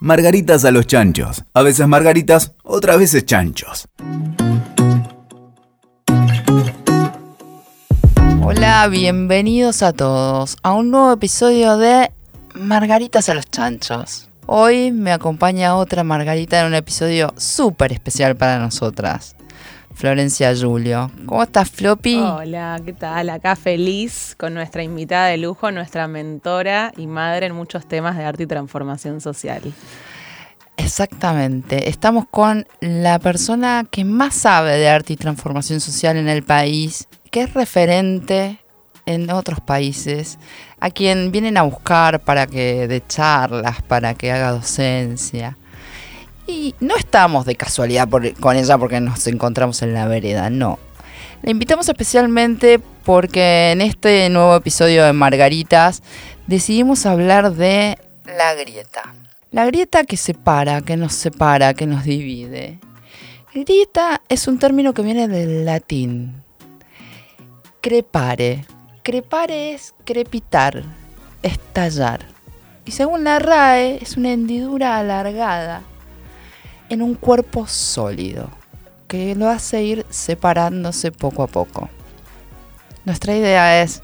Margaritas a los chanchos. A veces margaritas, otras veces chanchos. Hola, bienvenidos a todos a un nuevo episodio de Margaritas a los chanchos. Hoy me acompaña otra Margarita en un episodio súper especial para nosotras. Florencia Julio. ¿Cómo estás, Floppy? Hola, ¿qué tal? Acá feliz con nuestra invitada de lujo, nuestra mentora y madre en muchos temas de arte y transformación social. Exactamente. Estamos con la persona que más sabe de arte y transformación social en el país, que es referente en otros países, a quien vienen a buscar para que dé charlas, para que haga docencia. Y no estamos de casualidad con ella porque nos encontramos en la vereda, no. La invitamos especialmente porque en este nuevo episodio de Margaritas decidimos hablar de la grieta. La grieta que separa, que nos separa, que nos divide. Grieta es un término que viene del latín. Crepare. Crepare es crepitar, estallar. Y según la RAE es una hendidura alargada en un cuerpo sólido que lo hace ir separándose poco a poco. Nuestra idea es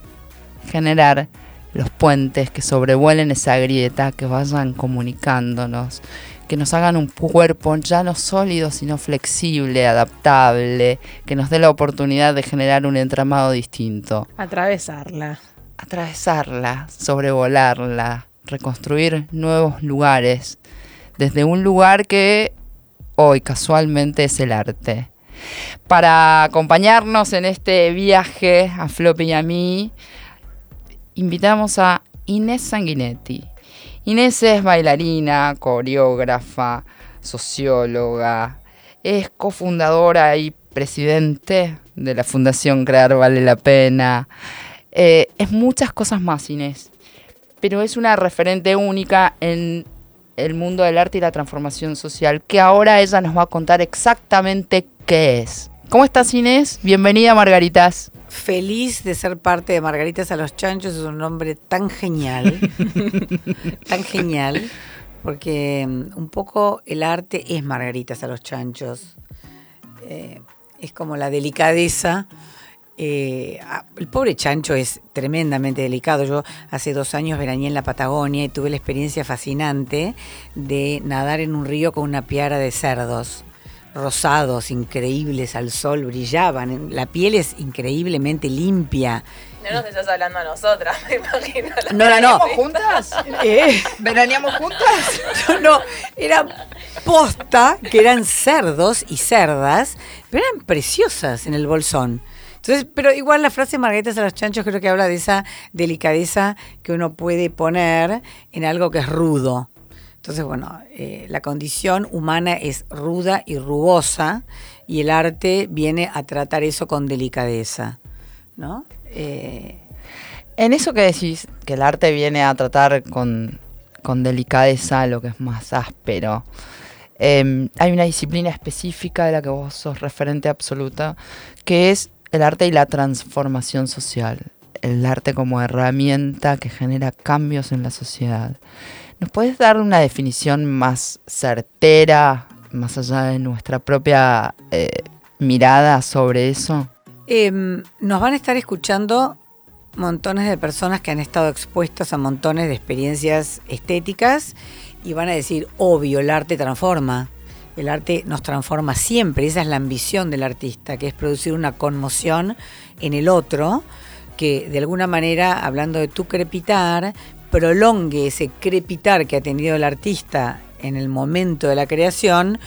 generar los puentes que sobrevuelen esa grieta, que vayan comunicándonos, que nos hagan un cuerpo ya no sólido, sino flexible, adaptable, que nos dé la oportunidad de generar un entramado distinto. Atravesarla. Atravesarla, sobrevolarla, reconstruir nuevos lugares, desde un lugar que hoy casualmente es el arte. Para acompañarnos en este viaje a Floppy y a mí, invitamos a Inés Sanguinetti. Inés es bailarina, coreógrafa, socióloga, es cofundadora y presidente de la Fundación Crear Vale la Pena. Eh, es muchas cosas más, Inés, pero es una referente única en el mundo del arte y la transformación social, que ahora ella nos va a contar exactamente qué es. ¿Cómo estás Inés? Bienvenida Margaritas. Feliz de ser parte de Margaritas a los Chanchos, es un nombre tan genial, tan genial, porque mm, un poco el arte es Margaritas a los Chanchos. Eh, es como la delicadeza eh, el pobre chancho es tremendamente delicado. Yo hace dos años veraneé en la Patagonia y tuve la experiencia fascinante de nadar en un río con una piara de cerdos rosados, increíbles al sol, brillaban. La piel es increíblemente limpia. No nos estás hablando a nosotras, me imagino. ¿No no. juntas? ¿Eh? ¿Veraneamos juntas? Yo no, era posta que eran cerdos y cerdas, pero eran preciosas en el bolsón. Entonces, pero igual la frase Margaritas a los chanchos creo que habla de esa delicadeza que uno puede poner en algo que es rudo. Entonces, bueno, eh, la condición humana es ruda y rugosa y el arte viene a tratar eso con delicadeza, ¿no? Eh, en eso que decís, que el arte viene a tratar con, con delicadeza lo que es más áspero, em, hay una disciplina específica de la que vos sos referente absoluta, que es el arte y la transformación social, el arte como herramienta que genera cambios en la sociedad. ¿Nos puedes dar una definición más certera, más allá de nuestra propia eh, mirada sobre eso? Em, nos van a estar escuchando montones de personas que han estado expuestas a montones de experiencias estéticas y van a decir, obvio, el arte transforma. El arte nos transforma siempre, esa es la ambición del artista, que es producir una conmoción en el otro, que de alguna manera, hablando de tu crepitar, prolongue ese crepitar que ha tenido el artista en el momento de la creación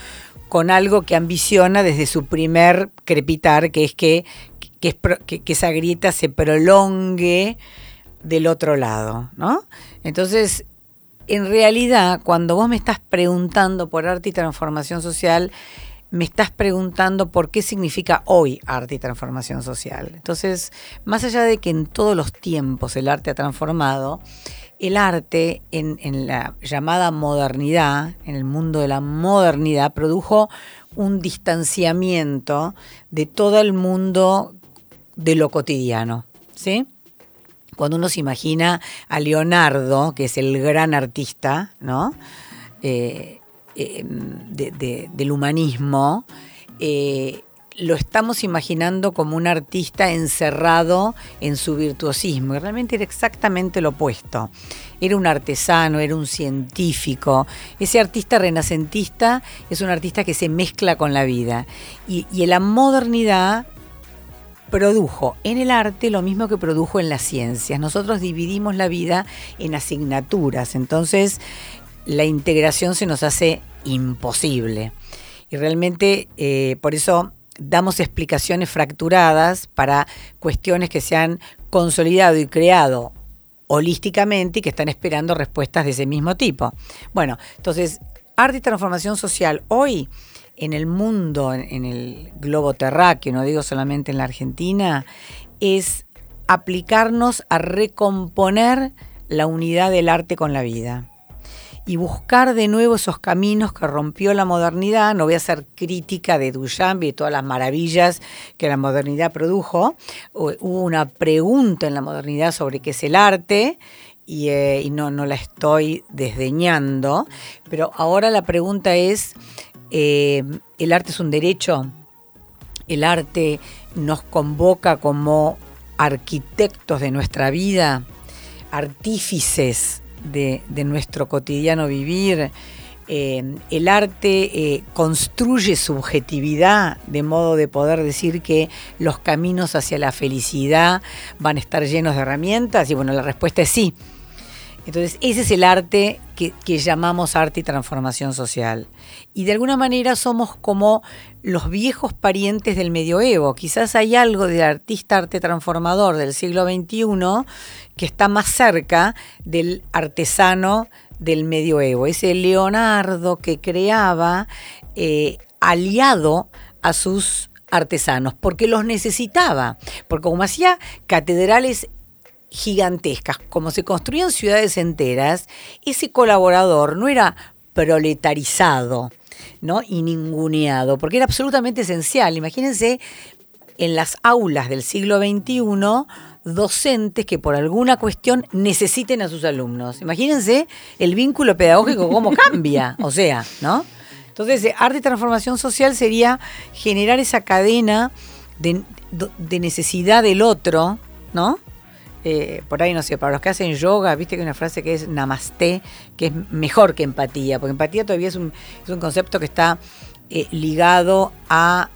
con algo que ambiciona desde su primer crepitar, que es que, que, esa grieta se prolongue del otro lado, ¿no? Entonces, en realidad, cuando vos me estás preguntando por arte y transformación social, me estás preguntando por qué significa hoy arte y transformación social. Entonces, más allá de que en todos los tiempos el arte ha transformado, el arte en, la llamada modernidad, en el mundo de la modernidad, produjo un distanciamiento de todo el mundo de lo cotidiano. ¿Sí? Cuando uno se imagina a Leonardo, que es el gran artista, ¿no? eh, eh, de- de- del humanismo, eh, lo estamos imaginando como un artista encerrado en su virtuosismo, y realmente era exactamente lo opuesto. Era un artesano, era un científico. Ese artista renacentista es un artista que se mezcla con la vida. Y, y la modernidad produjo en el arte lo mismo que produjo en las ciencias. Nosotros dividimos la vida en asignaturas, entonces la integración se nos hace imposible. Y realmente eh, por eso damos explicaciones fracturadas para cuestiones que se han consolidado y creado holísticamente y que están esperando respuestas de ese mismo tipo. Bueno, entonces, arte y transformación social hoy en el mundo, en, el globo terráqueo, no digo solamente en la Argentina, es aplicarnos a recomponer la unidad del arte con la vida y buscar de nuevo esos caminos que rompió la modernidad. No voy a hacer crítica de Duchamp y todas las maravillas que la modernidad produjo. Hu- Hubo una pregunta en la modernidad sobre qué es el arte. Y, eh, no la estoy desdeñando, pero ahora la pregunta es, eh, ¿el arte es un derecho? ¿El arte nos convoca como arquitectos de nuestra vida, artífices de, nuestro cotidiano vivir? Eh, el arte eh, construye subjetividad de modo de poder decir que los caminos hacia la felicidad van a estar llenos de herramientas y bueno, la respuesta es sí. Entonces, ese es el arte que, llamamos arte y transformación social. Y de alguna manera somos como los viejos parientes del medioevo. Quizás hay algo del artista arte transformador del siglo XXI que está más cerca del artesano del medioevo. Ese Leonardo que creaba eh, aliado a sus artesanos, porque los necesitaba, porque como hacía catedrales gigantescas, como se construían ciudades enteras, ese colaborador no era proletarizado ¿no? y ninguneado, porque era absolutamente esencial. Imagínense en las aulas del siglo XXI docentes que por alguna cuestión necesiten a sus alumnos. Imagínense el vínculo pedagógico, cómo cambia, o sea, ¿no? Entonces, arte y transformación social sería generar esa cadena de, de necesidad del otro, ¿no? Eh, por ahí no sé, para los que hacen yoga, viste que hay una frase que es namaste, que es mejor que empatía, porque empatía todavía es un, es un concepto que está eh, ligado a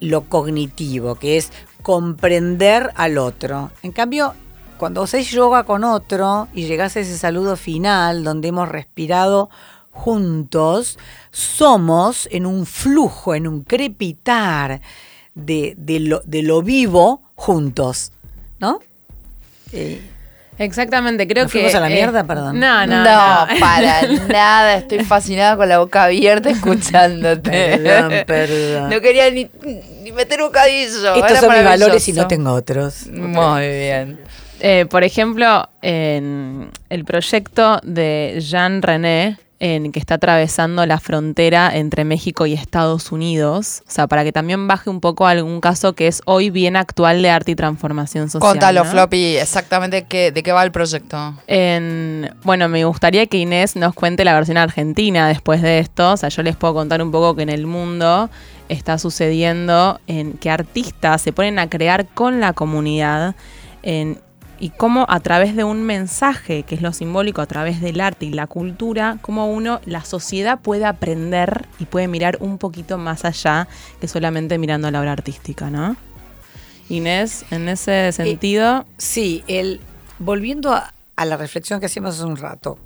lo cognitivo, que es comprender al otro. En cambio, cuando hacéis yoga con otro y llegás a ese saludo final donde hemos respirado juntos, somos en un flujo, en un crepitar de, de, lo, de lo vivo juntos, ¿no? Eh, Exactamente, creo ¿Nos que. fuimos a la mierda, perdón? No, no. No, para nada. Estoy fascinada con la boca abierta escuchándote. Perdón, perdón. No quería ni, ni meter un cadillo. Estos Era son mis valores y no tengo otros. Muy bien. Eh, por ejemplo, en el proyecto de Jean René, en que está atravesando la frontera entre México y Estados Unidos, o sea, para que también baje un poco algún caso que es hoy bien actual de arte y transformación social. Contalo, ¿no? Floppy, exactamente qué, de qué va el proyecto. En, bueno, me gustaría que Inés nos cuente la versión argentina después de esto. O sea, yo les puedo contar un poco que en el mundo está sucediendo en que artistas se ponen a crear con la comunidad en, y cómo a través de un mensaje, que es lo simbólico, a través del arte y la cultura, cómo uno, la sociedad puede aprender y puede mirar un poquito más allá que solamente mirando la obra artística, ¿no? Inés, en ese sentido... Sí, el, volviendo a, a la reflexión que hacíamos hace un rato,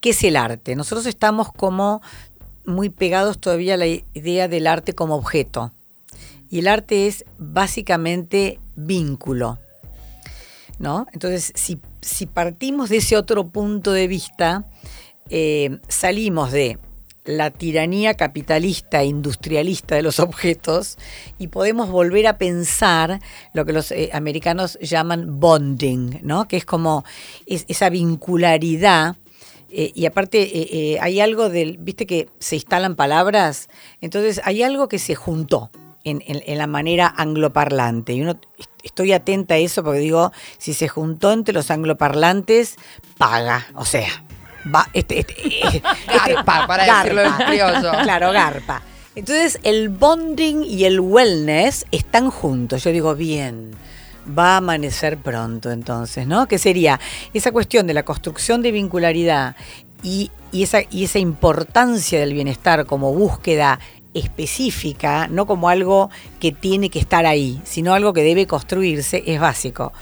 ¿qué es el arte? Nosotros estamos como muy pegados todavía a la idea del arte como objeto. Y el arte es básicamente vínculo. ¿No? Entonces, si, partimos de ese otro punto de vista, eh, salimos de la tiranía capitalista e industrialista de los objetos y podemos volver a pensar lo que los eh, americanos llaman bonding, ¿no? que es como es, esa vincularidad. Eh, y aparte hay algo del, viste que se instalan palabras, entonces hay algo que se juntó. En, en, en, la manera angloparlante. Y uno estoy atenta a eso porque digo, si se juntó entre los angloparlantes, paga. O sea, va, este, este, este- Garpa, para decirlo en criollo. Claro, garpa. Entonces el bonding y el wellness están juntos. Yo digo, bien, va a amanecer pronto entonces, ¿no? Que sería esa cuestión de la construcción de vincularidad y, y esa, y esa importancia del bienestar como búsqueda específica, no como algo que tiene que estar ahí, sino algo que debe construirse, es básico.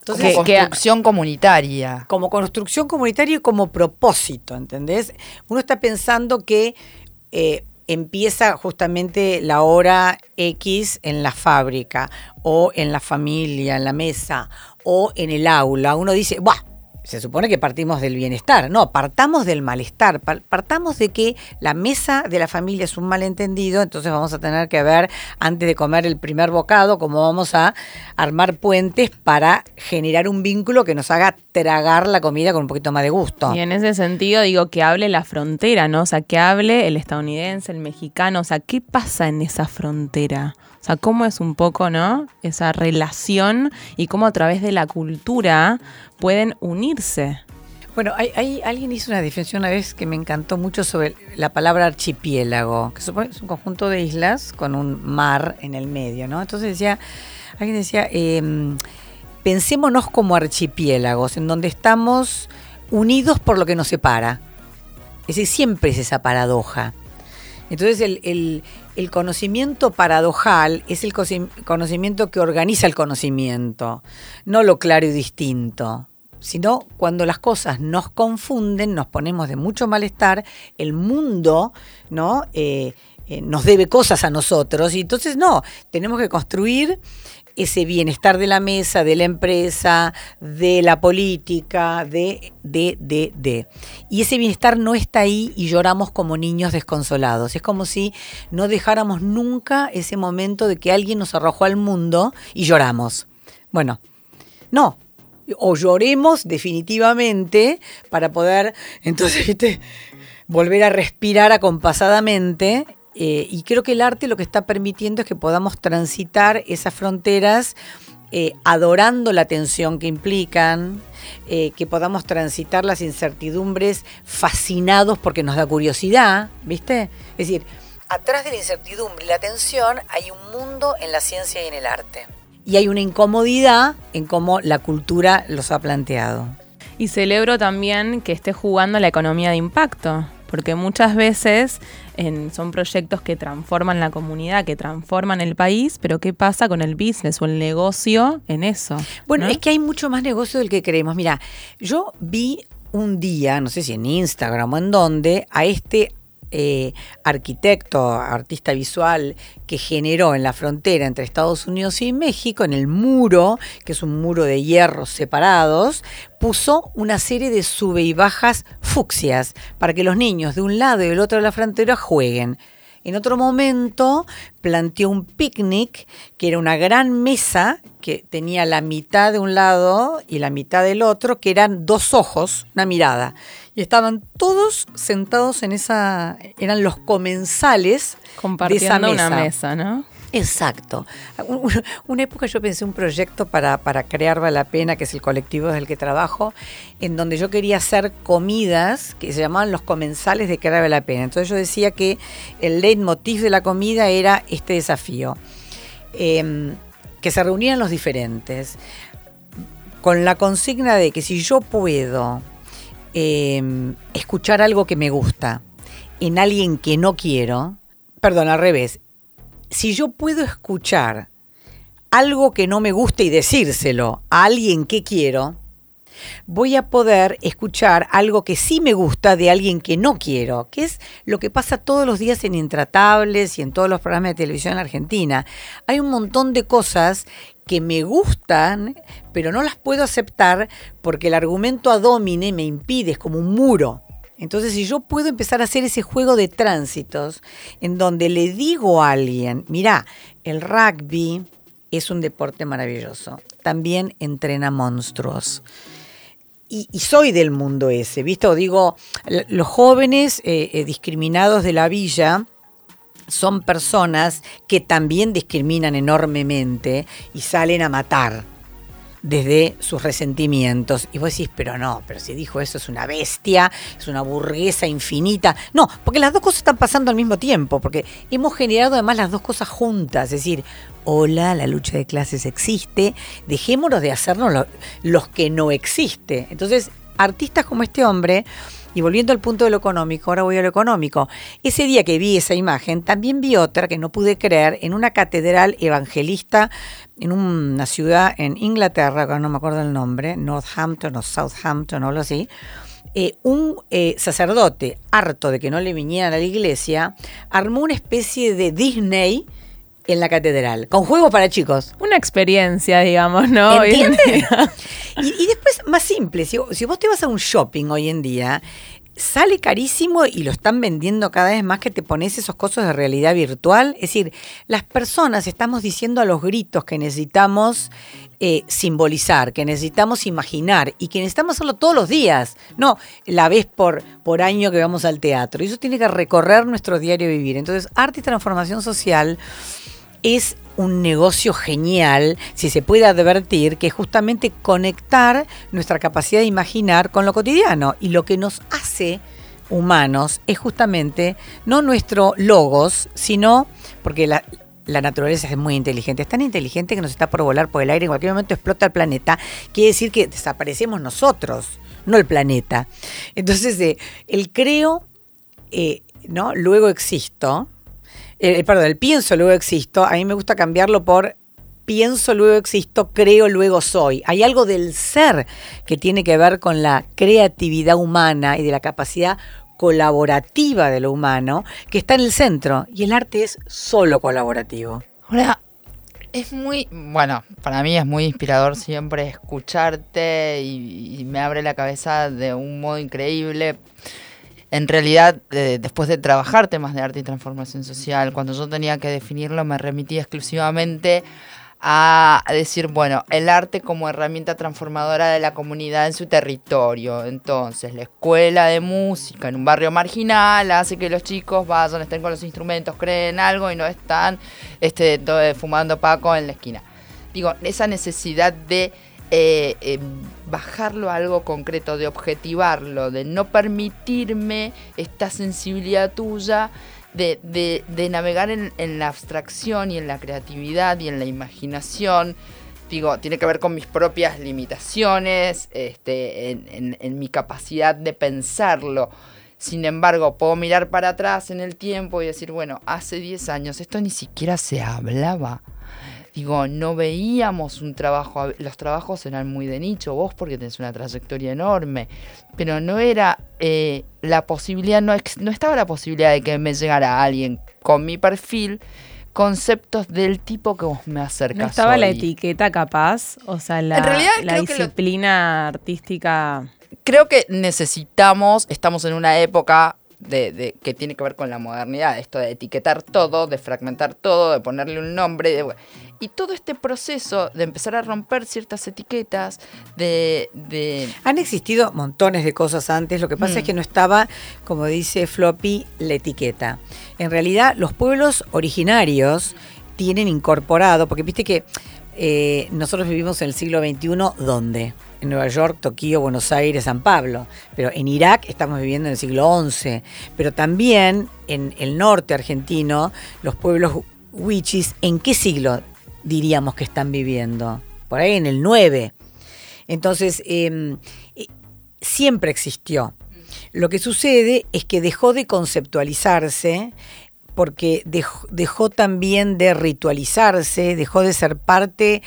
Entonces, Como que- construcción comunitaria. como construcción comunitaria y como propósito, ¿entendés? Uno está pensando que eh, empieza justamente la hora X en la fábrica o en la familia, en la mesa o en el aula. Uno dice, ¡buah! Se supone que partimos del bienestar. No, partamos del malestar. Pa- Partamos de que la mesa de la familia es un malentendido, entonces vamos a tener que ver, antes de comer el primer bocado, cómo vamos a armar puentes para generar un vínculo que nos haga tragar la comida con un poquito más de gusto. Y en ese sentido digo que hable la frontera, ¿no? O sea, que hable el estadounidense, el mexicano, o sea, ¿qué pasa en esa frontera? O sea, cómo es un poco, ¿no? Esa relación y cómo a través de la cultura pueden unirse. Bueno, hay, alguien hizo una definición una vez que me encantó mucho sobre la palabra archipiélago, que supone- es un conjunto de islas con un mar en el medio, ¿no? Entonces decía, alguien decía, em, pensémonos como archipiélagos, en donde estamos unidos por lo que nos separa. Es siempre es esa paradoja. Entonces el- el conocimiento paradojal es el conocimiento que organiza el conocimiento, no lo claro y distinto, sino cuando las cosas nos confunden, nos ponemos de mucho malestar, el mundo ¿no? Eh, eh, nos debe cosas a nosotros y entonces no, tenemos que construir ese bienestar de la mesa, de la empresa, de la política, de, de, de, de. Y ese bienestar no está ahí y lloramos como niños desconsolados. Es como si no dejáramos nunca ese momento de que alguien nos arrojó al mundo y lloramos. Bueno, no. O lloremos definitivamente para poder, entonces, ¿viste? volver a respirar acompasadamente. Eh, y creo que el arte lo que está permitiendo es que podamos transitar esas fronteras eh, adorando la tensión que implican, eh, que podamos transitar las incertidumbres fascinados porque nos da curiosidad, ¿viste? Es decir, atrás de la incertidumbre y la tensión hay un mundo en la ciencia y en el arte. Y hay una incomodidad en cómo la cultura los ha planteado. Y celebro también que esté jugando la economía de impacto, porque muchas veces en- son proyectos que transforman la comunidad, que transforman el país, pero ¿qué pasa con el business o el negocio en eso? Bueno, ¿no? es que hay mucho más negocio del que creemos. Mira, yo vi un día, no sé si en Instagram o en donde, a este eh, arquitecto, artista visual que generó en la frontera entre Estados Unidos y México, en el muro, que es un muro de hierros separados, puso una serie de sube y bajas fucsias para que los niños de un lado y del otro de la frontera jueguen. En otro momento planteó un picnic que era una gran mesa que tenía la mitad de un lado y la mitad del otro, que eran dos ojos, una mirada. Y estaban todos sentados en esa, eran los comensales de esa compartiendo mesa. una mesa, ¿no? Exacto. Un- un- Una época yo pensé un proyecto para, para crear Vale la Pena, que es el colectivo desde el que trabajo, en donde yo quería hacer comidas que se llamaban los comensales de Crear Vale la Pena. Entonces yo decía que el leitmotiv de la comida era este desafío, em, que se reunieran los diferentes, con la consigna de que si yo puedo em, escuchar algo que me gusta en alguien que no quiero, perdón, al revés, si yo puedo escuchar algo que no me gusta y decírselo a alguien que quiero, voy a poder escuchar algo que sí me gusta de alguien que no quiero, que es lo que pasa todos los días en Intratables y en todos los programas de televisión en Argentina. Hay un montón de cosas que me gustan, pero no las puedo aceptar porque el argumento a domine me impide, es como un muro. Entonces, si yo puedo empezar a hacer ese juego de tránsitos en donde le digo a alguien, mira, el rugby es un deporte maravilloso, también entrena monstruos. Y, soy del mundo ese, ¿viste? O digo, los jóvenes eh, eh, discriminados de la villa son personas que también discriminan enormemente y salen a matar. Desde sus resentimientos. Y vos decís, pero no, pero si dijo eso es una bestia, es una burguesa infinita. No, porque las dos cosas están pasando al mismo tiempo, porque hemos generado además las dos cosas juntas. Es decir, hola, la lucha de clases existe, dejémonos de hacernos los que no existe. Entonces, artistas como este hombre y volviendo al punto de lo económico, ahora voy a lo económico. Ese día que vi esa imagen, también vi otra que no pude creer en una catedral evangelista en una ciudad en Inglaterra, no me acuerdo el nombre, Northampton o Southampton o algo así. Eh, un eh, sacerdote, harto de que no le vinieran a la iglesia, armó una especie de Disney en la catedral, con juegos para chicos. Una experiencia, digamos, ¿no? ¿Entiendes? y, después, más simple, si, si vos te vas a un shopping hoy en día, sale carísimo y lo están vendiendo cada vez más que te pones esos cosas de realidad virtual. Es decir, las personas estamos diciendo a los gritos que necesitamos eh, simbolizar, que necesitamos imaginar y que necesitamos hacerlo todos los días, no la vez por, por año que vamos al teatro. Y eso tiene que recorrer nuestro diario vivir. Entonces, arte y transformación social es un negocio genial, si se puede advertir, que es justamente conectar nuestra capacidad de imaginar con lo cotidiano. Y lo que nos hace humanos es justamente no nuestro logos, sino porque la, naturaleza es muy inteligente, es tan inteligente que nos está por volar por el aire, en cualquier momento explota el planeta, quiere decir que desaparecemos nosotros, no el planeta. Entonces, eh, el creo, eh, ¿no? Luego existo, eh, perdón, el pienso, luego existo, a mí me gusta cambiarlo por pienso, luego existo, creo, luego soy. Hay algo del ser que tiene que ver con la creatividad humana y de la capacidad colaborativa de lo humano que está en el centro y el arte es solo colaborativo. Ahora, es muy, bueno, para mí es muy inspirador siempre escucharte y me abre la cabeza de un modo increíble en realidad, después de trabajar temas de arte y transformación social, cuando yo tenía que definirlo, me remitía exclusivamente a decir, bueno, el arte como herramienta transformadora de la comunidad en su territorio. Entonces, la escuela de música en un barrio marginal hace que los chicos vayan, estén con los instrumentos, creen algo y no están este, fumando paco en la esquina. Digo, esa necesidad de eh, em, bajarlo a algo concreto, de objetivarlo, de no permitirme esta sensibilidad tuya de, navegar en, la abstracción y en la creatividad y en la imaginación. Digo, tiene que ver con mis propias limitaciones, este, en, en mi capacidad de pensarlo. Sin embargo, puedo mirar para atrás en el tiempo y decir, bueno, hace 10 años esto ni siquiera se hablaba digo, no veíamos un trabajo, los trabajos eran muy de nicho, vos porque tenés una trayectoria enorme, pero no era eh, la posibilidad, no, no estaba la posibilidad de que me llegara alguien con mi perfil conceptos del tipo que vos me acercas. No estaba la etiqueta capaz, o sea, la, la disciplina artística. Creo que necesitamos, estamos en una época de, que tiene que ver con la modernidad, esto de etiquetar todo, de fragmentar todo, de ponerle un nombre. Y todo este proceso de empezar a romper ciertas etiquetas, de, Han existido montones de cosas antes, lo que pasa es mm. que no estaba, como dice Floppy, la etiqueta. En realidad, los pueblos originarios tienen incorporado, porque viste que eh, nosotros vivimos en el siglo XXI, ¿dónde? en Nueva York, Tokio, Buenos Aires, San Pablo. Pero en Irak estamos viviendo en el siglo XI. Pero también en el norte argentino, los pueblos huichis, ¿en qué siglo diríamos que están viviendo? Por ahí en el 9. Entonces, em, eh, siempre existió. Lo que sucede es que dejó de conceptualizarse porque dejó, dejó, también de ritualizarse, dejó de ser parte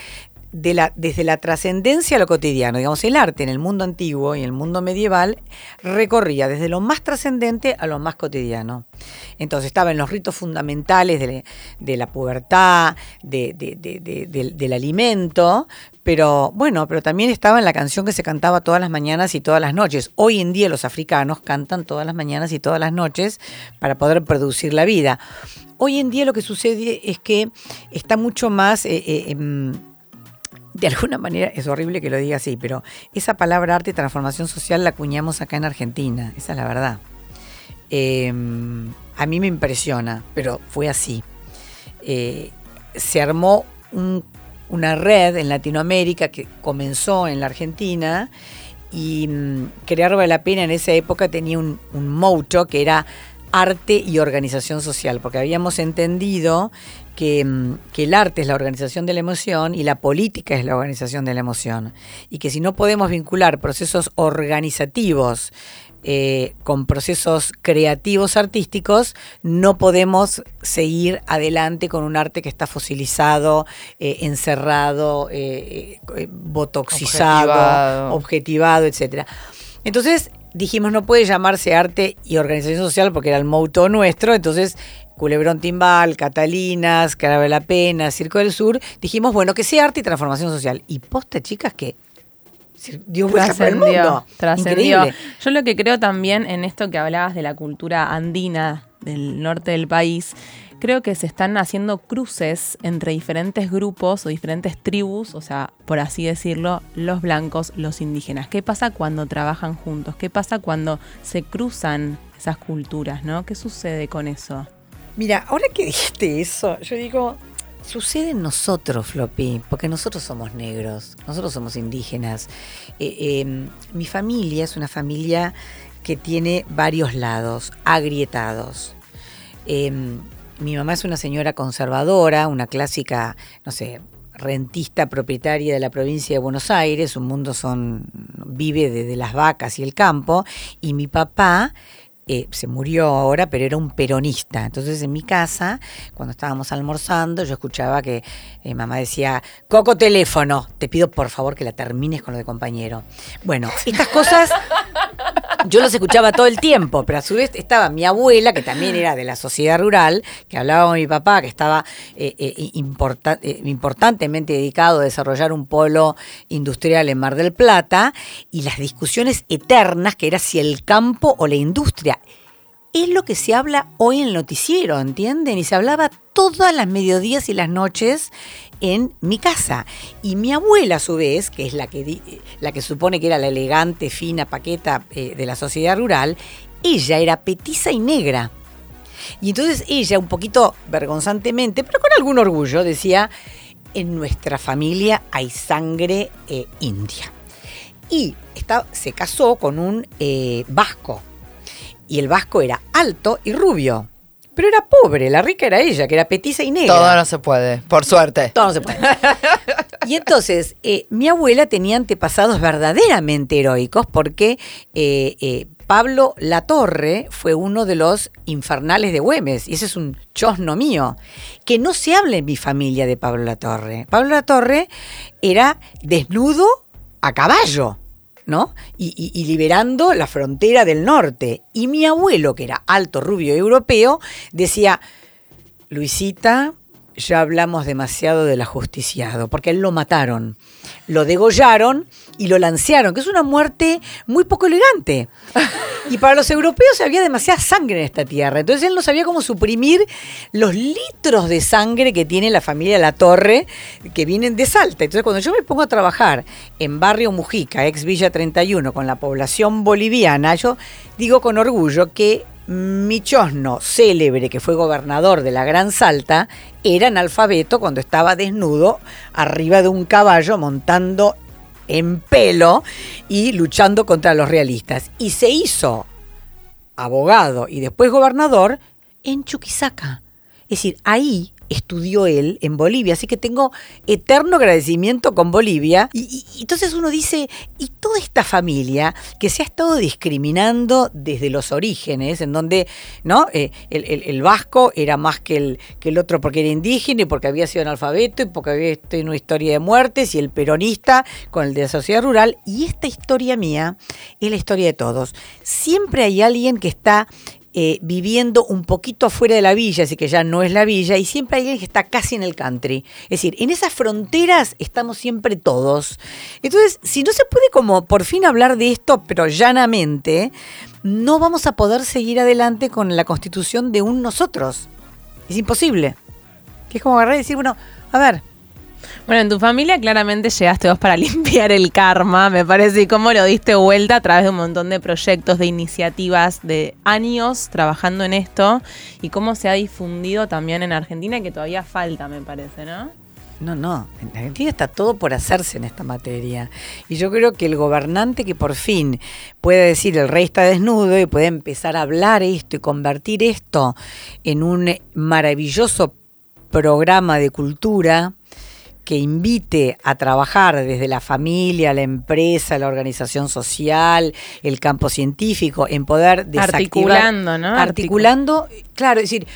desde la trascendencia a lo cotidiano. Digamos, el arte en el mundo antiguo y en el mundo medieval recorría desde lo más trascendente a lo más cotidiano. Entonces estaba en los ritos fundamentales de, la pubertad, del alimento, pero bueno, pero también estaba en la canción que se cantaba todas las mañanas y todas las noches. Hoy en día los africanos cantan todas las mañanas y todas las noches para poder producir la vida. Hoy en día lo que sucede es que está mucho más... Eh, eh, em, de alguna manera es horrible que lo diga así, pero esa palabra arte y transformación social la acuñamos acá en Argentina, esa es la verdad. Em, a mí me impresiona, pero fue así. Eh, se armó un una red en Latinoamérica que comenzó en la Argentina y mm, Crear Vale la Pena en esa época tenía un, un motto que era arte y organización social, porque habíamos entendido que, mm, que el arte es la organización de la emoción y la política es la organización de la emoción. Y que si no podemos vincular procesos organizativos eh, con procesos creativos artísticos, no podemos seguir adelante con un arte que está fosilizado, eh, encerrado, eh, botoxizado, Objetivado. objetivado, etc. Entonces dijimos, no puede llamarse arte y organización social porque era el moto nuestro, entonces Culebrón Timbal, Catalinas, Carabe la Pena, Circo del Sur, dijimos, bueno, que sea arte y transformación social. Y posta, chicas, que se dio vuelta por el Trascendió, mundo. trascendió. Increíble. Yo lo que creo también en esto que hablabas de la cultura andina del norte del país, creo que se están haciendo cruces entre diferentes grupos o diferentes tribus, o sea, por así decirlo, los blancos, los indígenas. ¿Qué pasa cuando trabajan juntos? ¿Qué pasa cuando se cruzan esas culturas, no? ¿Qué sucede con eso? Mira, ahora que dijiste eso, yo digo, sucede en nosotros, Floppy, porque nosotros somos negros, nosotros somos indígenas. Eh, eh, mi familia es una familia que tiene varios lados, agrietados. Eh, mi mamá es una señora conservadora, una clásica, no sé, rentista propietaria de la provincia de Buenos Aires, un mundo son vive de, de las vacas y el campo, y mi papá eh, se murió ahora, pero era un peronista. Entonces en mi casa, cuando estábamos almorzando, yo escuchaba que eh, mamá decía, Coco teléfono, te pido por favor que la termines con lo de compañero. Bueno, estas cosas yo los escuchaba todo el tiempo, pero a su vez estaba mi abuela, que también era de la sociedad rural, que hablaba con mi papá, que estaba eh, importa- importantemente dedicado a desarrollar un polo industrial en Mar del Plata, y las discusiones eternas, que era si el campo o la industria. Es lo que se habla hoy en el noticiero, ¿entienden? Y se hablaba todas las mediodías y las noches en mi casa. Y mi abuela, a su vez, que es la que, la que supone que era la elegante, fina paqueta eh, de la sociedad rural, ella era petiza y negra. Y entonces ella, un poquito vergonzantemente, pero con algún orgullo, decía, en nuestra familia hay sangre eh, india. Y está- se casó con un eh, vasco. Y el vasco era alto y rubio. Pero era pobre, la rica era ella, que era petiza y negra. Todo no se puede, por suerte. Todo no se puede. Y entonces, eh, mi abuela tenía antepasados verdaderamente heroicos porque eh, eh, Pablo Latorre fue uno de los infernales de Güemes, y ese es un chosno mío, que no se habla en mi familia de Pablo Latorre. Pablo Latorre era desnudo a caballo. ¿No? Y, y- liberando la frontera del norte. Y mi abuelo, que era alto, rubio europeo, decía, Luisita, ya hablamos demasiado del ajusticiado, porque él lo mataron, lo degollaron y lo lancearon, que es una muerte muy poco elegante. Y para los europeos había demasiada sangre en esta tierra, entonces él no sabía cómo suprimir los litros de sangre que tiene la familia La Torre, que vienen de Salta. Entonces cuando yo me pongo a trabajar en Barrio Mujica, ex Villa 31, con la población boliviana, yo digo con orgullo que mi chosno célebre, que fue gobernador de la Gran Salta, era analfabeto cuando estaba desnudo arriba de un caballo montando en pelo y luchando contra los realistas. Y se hizo abogado y después gobernador en Chuquisaca. Es decir, ahí estudió él en Bolivia, así que tengo eterno agradecimiento con Bolivia. Y, entonces uno dice, y toda esta familia que se ha estado discriminando desde los orígenes, en donde ¿no? Eh, el, vasco era más que el, que el otro porque era indígena y porque había sido analfabeto y porque había tenido una historia de muertes, y el peronista con el de la sociedad rural. Y esta historia mía es la historia de todos. Siempre hay alguien que está eh, viviendo un poquito afuera de la villa, así que ya no es la villa, y siempre hay alguien que está casi en el country. Es decir, en esas fronteras estamos siempre todos. Entonces, si no se puede como por fin hablar de esto, pero llanamente, no vamos a poder seguir adelante con la constitución de un nosotros. Es imposible. Que es como agarrar y decir, bueno, a ver, Bueno, en tu familia claramente llegaste vos para limpiar el karma, me parece, y cómo lo diste vuelta a través de un montón de proyectos, de iniciativas, de años trabajando en esto, y cómo se ha difundido también en Argentina, que todavía falta, me parece, ¿no? No, no, en Argentina está todo por hacerse en esta materia. Y yo creo que el gobernante que por fin puede decir el rey está desnudo y puede empezar a hablar esto y convertir esto en un maravilloso programa de cultura que invite a trabajar desde la familia, la empresa, la organización social, el campo científico, en poder desactivar, Articulando, ¿no? Articulando, claro, es decir,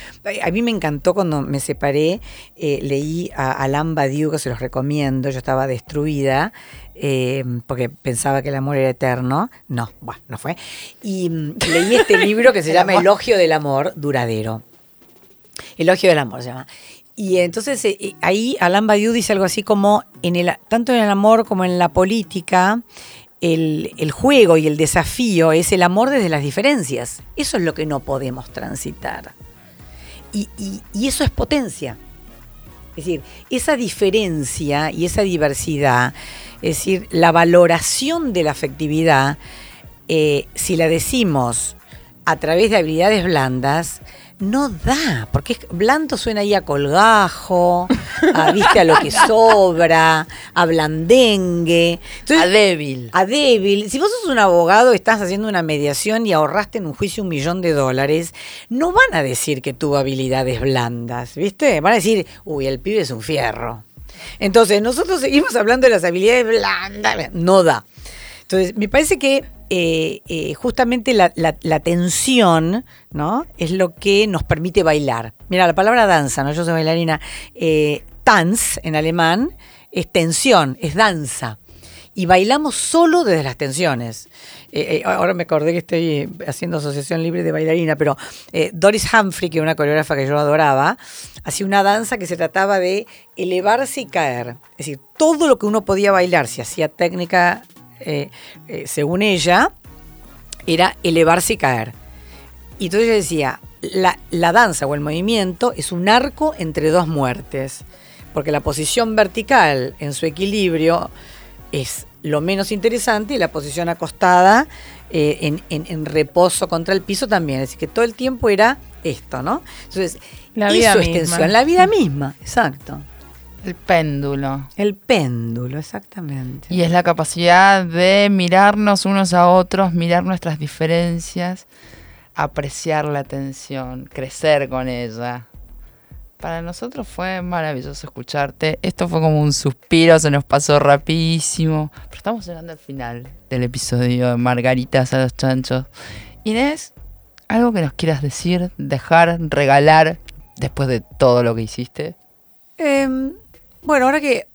a mí me encantó cuando me separé, eh, leí a Alain Badiou, que se los recomiendo, yo estaba destruida, eh, porque pensaba que el amor era eterno, no, bueno, no fue, y mm, leí este libro que se llama Elogio del Amor Duradero. Elogio del Amor se llama. Y entonces eh, eh, ahí Alain Badiou dice algo así como, en el, tanto en el amor como en la política, el, el, juego y el desafío es el amor desde las diferencias. Eso es lo que no podemos transitar. Y, y, eso es potencia. Es decir, esa diferencia y esa diversidad, es decir, la valoración de la afectividad, eh, si la decimos a través de habilidades blandas, no da, porque blando suena ahí a colgajo, a, viste a lo que sobra, a blandengue. Entonces, a débil. A débil. Si vos sos un abogado, estás haciendo una mediación y ahorraste en un juicio un millón de dólares, no van a decir que tuvo habilidades blandas, ¿viste? Van a decir, uy, el pibe es un fierro. Entonces, nosotros seguimos hablando de las habilidades blandas. No da. Entonces, me parece que eh, eh, justamente la, tensión, ¿no? Es lo que nos permite bailar. Mira, la palabra danza, ¿no? Yo soy bailarina. Eh, Tanz en alemán es tensión, es danza. Y bailamos solo desde las tensiones. Eh, eh, ahora me acordé que estoy haciendo asociación libre de bailarina, pero eh, Doris Humphrey, que es una coreógrafa que yo adoraba, hacía una danza que se trataba de elevarse y caer. Es decir, todo lo que uno podía bailar, si hacía técnica eh, eh, según ella, era elevarse y caer. Y entonces ella decía, la, la, danza o el movimiento es un arco entre dos muertes, porque la posición vertical en su equilibrio es lo menos interesante y la posición acostada eh, en, en, en, reposo contra el piso también. Es decir, que todo el tiempo era esto, ¿no? Entonces, la vida misma. es tensión, la vida misma, exacto. El péndulo. El péndulo, exactamente. Y es la capacidad de mirarnos unos a otros, mirar nuestras diferencias, apreciar la atención, crecer con ella. Para nosotros fue maravilloso escucharte. Esto fue como un suspiro, se nos pasó rapidísimo. Pero estamos llegando al final del episodio de Margaritas a los chanchos. Inés, ¿algo que nos quieras decir, dejar, regalar después de todo lo que hiciste? Eh, bueno, ahora que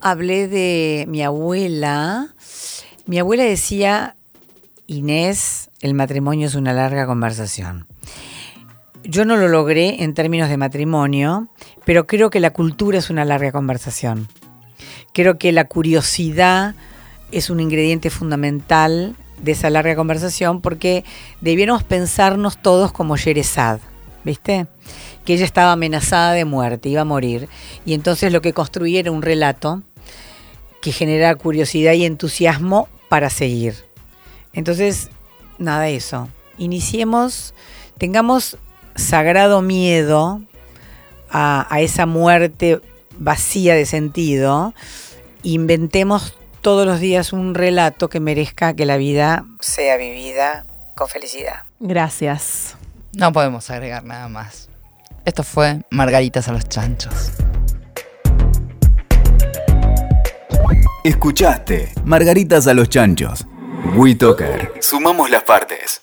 hablé de mi abuela, mi abuela decía, Inés, el matrimonio es una larga conversación. Yo no lo logré en términos de matrimonio, pero creo que la cultura es una larga conversación. Creo que la curiosidad es un ingrediente fundamental de esa larga conversación porque debiéramos pensarnos todos como Sherezad, ¿viste? Que ella estaba amenazada de muerte, iba a morir. Y entonces lo que construía era un relato que generara curiosidad y entusiasmo para seguir. Entonces, nada de eso. Iniciemos, tengamos sagrado miedo a, a, esa muerte vacía de sentido, inventemos todos los días un relato que merezca que la vida sea vivida con felicidad. Gracias. No podemos agregar nada más. Esto fue Margaritas a los Chanchos. Escuchaste Margaritas a los Chanchos. WeToker. Sumamos las partes.